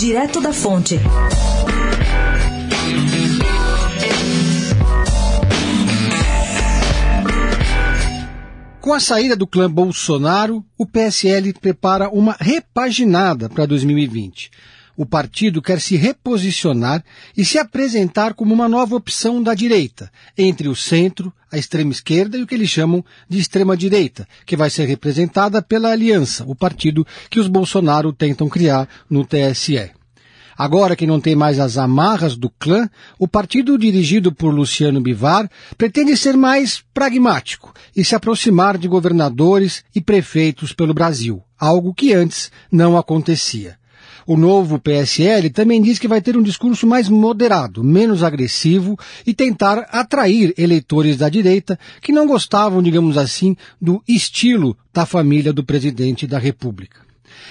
Direto da Fonte. Com a saída do clã Bolsonaro, o PSL prepara uma repaginada para 2020. O partido quer se reposicionar e se apresentar como uma nova opção da direita, entre o centro, a extrema esquerda e o que eles chamam de extrema direita, que vai ser representada pela Aliança, o partido que os Bolsonaro tentam criar no TSE. Agora que não tem mais as amarras do clã, o partido dirigido por Luciano Bivar pretende ser mais pragmático e se aproximar de governadores e prefeitos pelo Brasil, algo que antes não acontecia. O novo PSL também diz que vai ter um discurso mais moderado, menos agressivo e tentar atrair eleitores da direita que não gostavam, digamos assim, do estilo da família do presidente da República.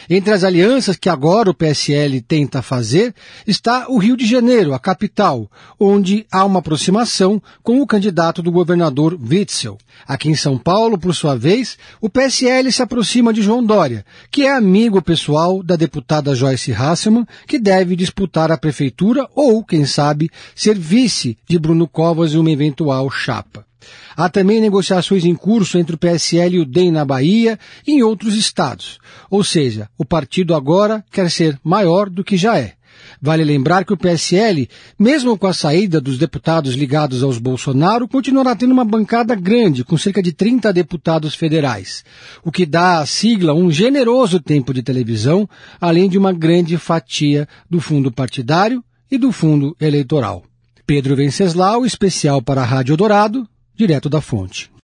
Entre as alianças que agora o PSL tenta fazer está o Rio de Janeiro, a capital, onde há uma aproximação com o candidato do governador Witzel. Aqui em São Paulo, por sua vez, o PSL se aproxima de João Dória, que é amigo pessoal da deputada Joyce Hasselmann, que deve disputar a prefeitura ou, quem sabe, ser vice de Bruno Covas em uma eventual chapa. Há também negociações em curso entre o PSL e o DEM na Bahia e em outros estados. Ou seja, o partido agora quer ser maior do que já é. Vale lembrar que o PSL, mesmo com a saída dos deputados ligados aos Bolsonaro, continuará tendo uma bancada grande, com cerca de 30 deputados federais, o que dá à sigla um generoso tempo de televisão, além de uma grande fatia do fundo partidário e do fundo eleitoral. Pedro Venceslau, especial para a Rádio Dourado, direto da fonte.